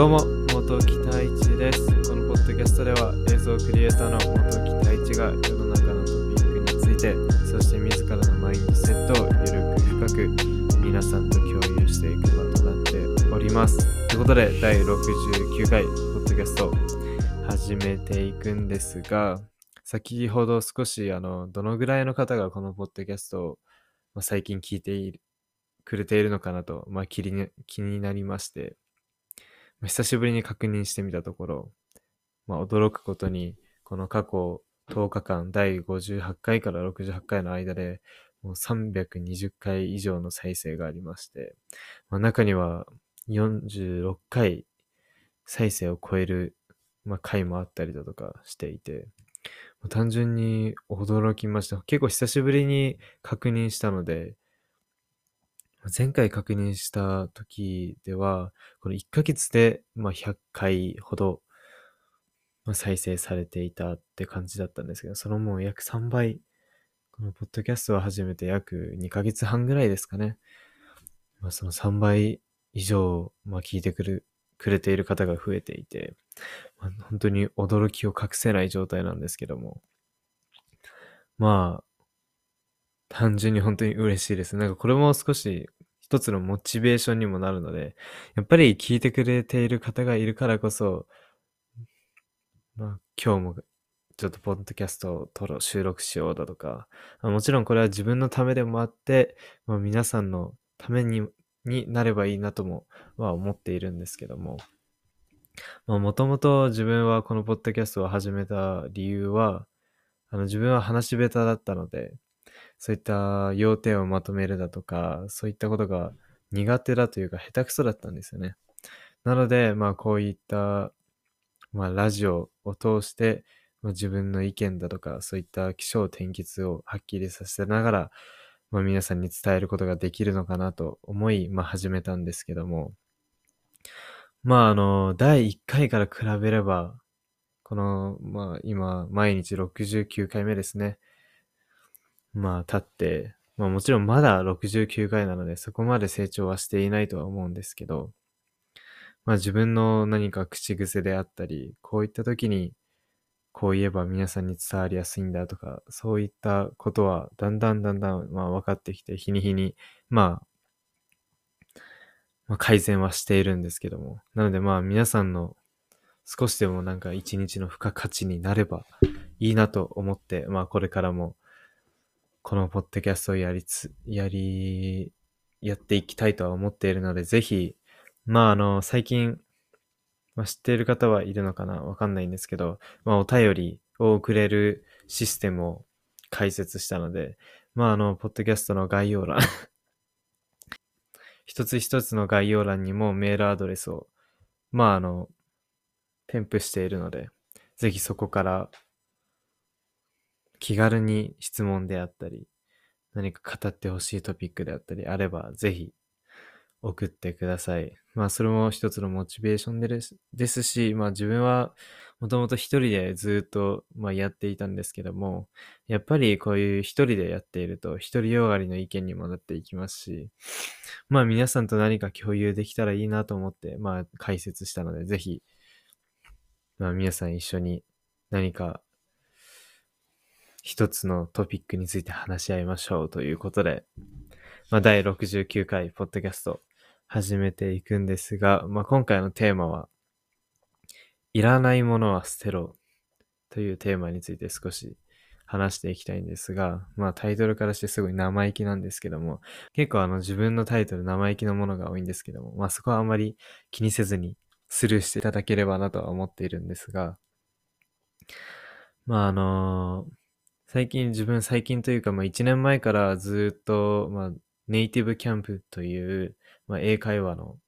どうも、元木太一です。このポッドキャストでは映像クリエイターの元木太一が世の中のトピックについて、そして自らのマインドセットをゆるく深く皆さんと共有していく場となっております。ということで、第69回ポッドキャスト始めていくんですが、先ほど少しあの、どのぐらいの方がこのポッドキャストを、ま、最近聞いているくれているのかなと、まあ、気に気になりまして、久しぶりに確認してみたところ、まあ、驚くことに、この過去10日間、第58回から68回の間で、もう320回以上の再生がありまして、まあ、中には46回再生を超える、まあ、回もあったりだとかしていて、単純に驚きました。結構久しぶりに確認したので、前回確認した時では、この1ヶ月で、まあ、100回ほど、まあ、再生されていたって感じだったんですけど、そのもう約3倍、このポッドキャストを始めて約2ヶ月半ぐらいですかね。まあ、その3倍以上、まあ、聞いてくる、くれている方が増えていて、まあ、本当に驚きを隠せない状態なんですけども。まあ、単純に本当に嬉しいです。なんかこれも少し一つのモチベーションにもなるので、やっぱり聞いてくれている方がいるからこそ、まあ今日もちょっとポッドキャストを撮ろう、収録しようだとか、もちろんこれは自分のためでもあって、まあ、皆さんのためにになればいいなともは思っているんですけども、もともと自分はこのポッドキャストを始めた理由は、あの自分は話し下手だったので、そういった要点をまとめるだとか、そういったことが苦手だというか下手くそだったんですよね。なので、まあこういった、まあラジオを通して、まあ、自分の意見だとか、そういった気象転結をはっきりさせながら、まあ皆さんに伝えることができるのかなと思い、まあ始めたんですけども、まああの、第1回から比べれば、この、まあ今、毎日69回目ですね。まあ、経って、まあもちろんまだ69回なので、そこまで成長はしていないとは思うんですけど、まあ自分の何か口癖であったり、こういった時に、こう言えば皆さんに伝わりやすいんだとか、そういったことはだんだんだんだん、まあ分かってきて、日に日に、まあ、まあ、改善はしているんですけども。なのでまあ皆さんの少しでもなんか一日の付加価値になればいいなと思って、まあこれからもこのポッドキャストをやりつ、やり、やっていきたいとは思っているので、ぜひ、まああの、最近、まあ、知っている方はいるのかな？わかんないんですけど、まあお便りを送れるシステムを開設したので、まああの、ポッドキャストの概要欄 一つ一つの概要欄にもメールアドレスを、まああの、添付しているので、ぜひそこから気軽に質問であったり、何か語ってほしいトピックであったりあれば、ぜひ送ってください。まあ、それも一つのモチベーションですですし、まあ自分はもともと一人でずっと、まあ、やっていたんですけども、やっぱりこういう一人でやっていると、一人よがりの意見にもなっていきますし、まあ皆さんと何か共有できたらいいなと思って、まあ解説したので、ぜひ、まあ皆さん一緒に何か一つのトピックについて話し合いましょうということで、まあ、第69回ポッドキャスト始めていくんですが、まあ、今回のテーマは、いらないものは捨てろというテーマについて少し話していきたいんですが、まあタイトルからしてすごい生意気なんですけども、結構あの自分のタイトル生意気のものが多いんですけども、まあそこはあまり気にせずにスルーしていただければなとは思っているんですが、まああの最近、自分最近というか、まあ1年前からずっと、まあネイティブキャンプという、まあ英会話の、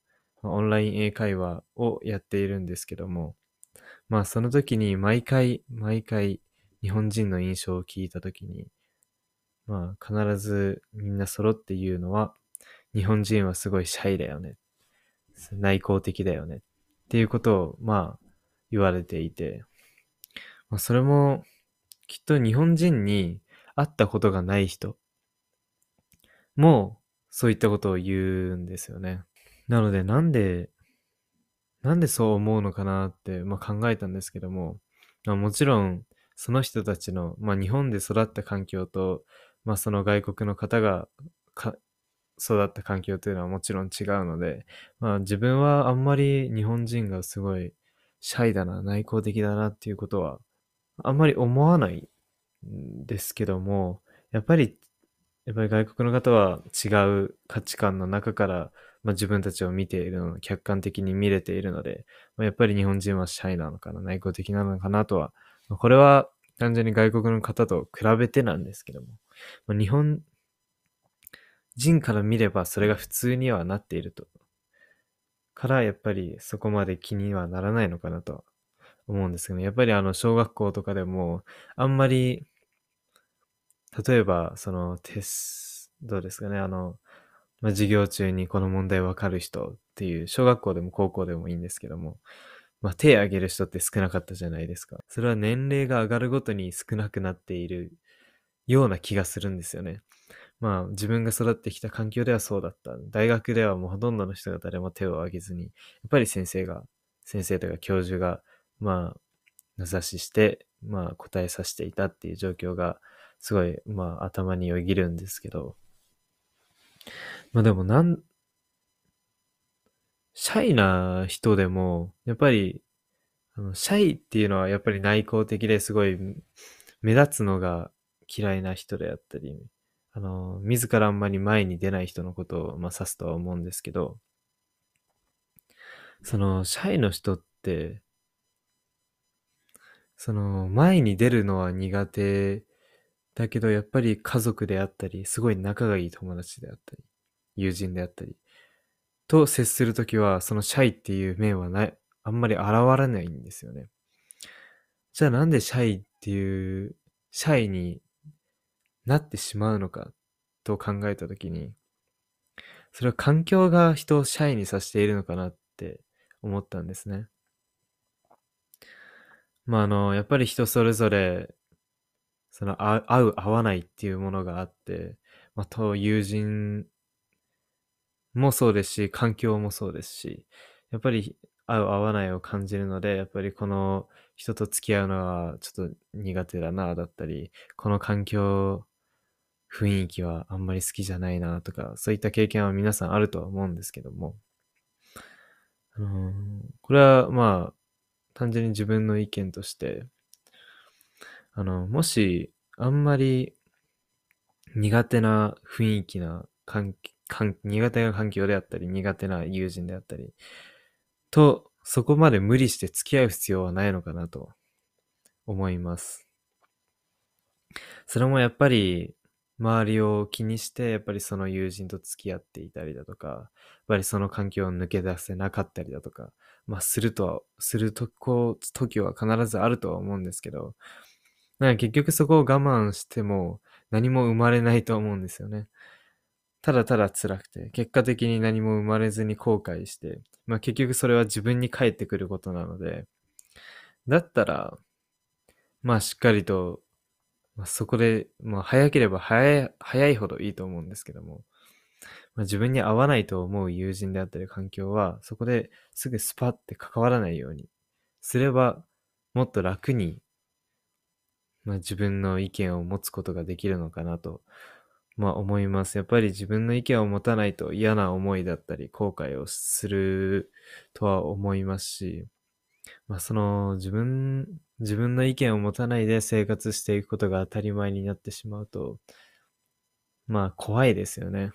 まあオンライン英会話をやっているんですけども、まあその時に毎回、毎回日本人の印象を聞いた時に、まあ必ずみんな揃って言うのは、日本人はすごいシャイだよね。内向的だよね。っていうことを、まあ言われていて、まあそれも、きっと日本人に会ったことがない人もそういったことを言うんですよね。なのでなんでなんでそう思うのかなって、まあ、考えたんですけども、まあ、もちろん、その人たちの、まあ、日本で育った環境と、まあ、その外国の方が育った環境というのはもちろん違うので、まあ、自分はあんまり日本人がすごいシャイだな、内向的だなっていうことはあんまり思わないんですけども、やっぱり、やっぱり外国の方は違う価値観の中から、まあ、自分たちを見ているの客観的に見れているので、まあ、やっぱり日本人はシャイなのかな、内向的なのかなとは、まあ、これは単純に外国の方と比べてなんですけども、まあ、日本人から見ればそれが普通にはなっていると。からやっぱりそこまで気にはならないのかなと思うんですけど、ね、やっぱりあの小学校とかでもあんまり例えばそのテスどうですかねあの、まあ、授業中にこの問題わかる人っていう小学校でも高校でもいいんですけどもまあ、手挙げる人って少なかったじゃないですか。それは年齢が上がるごとに少なくなっているような気がするんですよね。まあ、自分が育ってきた環境ではそうだった。大学ではもうほとんどの人が誰も手を挙げずに、やっぱり先生が、先生とか教授が、まあ、名指しして、まあ、答えさせていたっていう状況が、すごい、まあ、頭によぎるんですけど、まあでも、なん、シャイな人でも、やっぱり、あの、シャイっていうのはやっぱり内向的ですごい目立つのが嫌いな人であったり、あの、自らあんまり前に出ない人のことを、まあ、指すとは思うんですけど、その、シャイの人って、その、前に出るのは苦手だけど、やっぱり家族であったり、すごい仲がいい友達であったり、友人であったり、と接するときは、そのシャイっていう面はない、あんまり現れないんですよね。じゃあなんでシャイっていう、シャイになってしまうのかと考えたときに、それは環境が人をシャイにさせているのかなって思ったんですね。まああの、やっぱり人それぞれ、そのあ合う合わないっていうものがあって、まあと友人もそうですし、環境もそうですし、やっぱり合う合わないを感じるので、やっぱりこの人と付き合うのはちょっと苦手だな、だったり、この環境雰囲気はあんまり好きじゃないなとか、そういった経験は皆さんあるとは思うんですけども、うん、これはまあ、単純に自分の意見として、あの、もし、あんまり苦手な雰囲気な環苦手な環境であったり、苦手な友人であったり、と、そこまで無理して付き合う必要はないのかなと思います。それもやっぱり周りを気にして、やっぱりその友人と付き合っていたりだとか、やっぱりその環境を抜け出せなかったりだとか、まあ、するとは、するとこ、時は必ずあるとは思うんですけど、なんか結局そこを我慢しても何も生まれないと思うんですよね。ただただ辛くて、結果的に何も生まれずに後悔して、まあ結局それは自分に返ってくることなので、だったら、まあしっかりとまあ、そこで、まあ、早ければ早い、早いほどいいと思うんですけども、まあ、自分に合わないと思う友人であったり環境は、そこですぐスパって関わらないようにすれば、もっと楽に、まあ、自分の意見を持つことができるのかなと、まあ思います。やっぱり自分の意見を持たないと嫌な思いだったり後悔をするとは思いますし、まあその自分自分の意見を持たないで生活していくことが当たり前になってしまうと、まあ怖いですよね。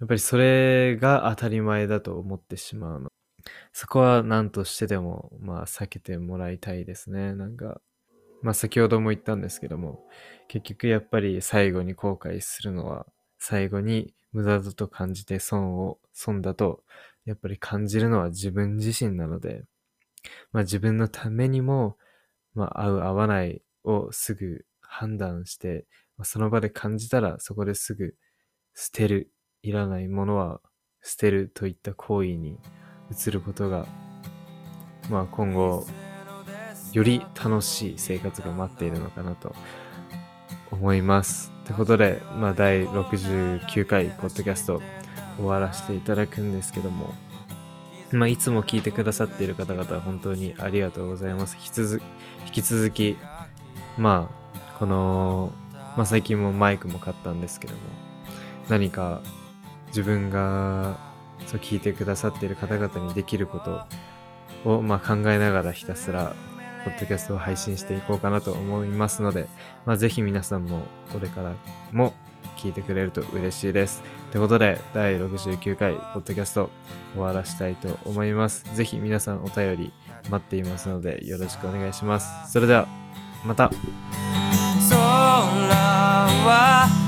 やっぱりそれが当たり前だと思ってしまうの。そこは何としてでも、まあ避けてもらいたいですね。なんか、まあ先ほども言ったんですけども、結局やっぱり最後に後悔するのは、最後に無駄だと感じて損を、損だと、やっぱり感じるのは自分自身なので、まあ自分のためにも、まあ、合う合わないをすぐ判断して、まあ、その場で感じたらそこですぐ捨てる、いらないものは捨てるといった行為に移ることが、まあ今後、より楽しい生活が待っているのかなと思います。ということで、まあ第69回ポッドキャスト終わらせていただくんですけども、まあ、いつも聞いてくださっている方々、本当にありがとうございます。引き続引き続き、まあ、この、まあ、最近もマイクも買ったんですけども、何か自分がそう聞いてくださっている方々にできることを、まあ、考えながらひたすらポッドキャストを配信していこうかなと思いますので、まあ、ぜひ皆さんもこれからも聞いてくれると嬉しいです。ということで、第69回ポッドキャスト終わらしたいと思います。ぜひ皆さんお便り待っていますのでよろしくお願いします。それでは、また。空は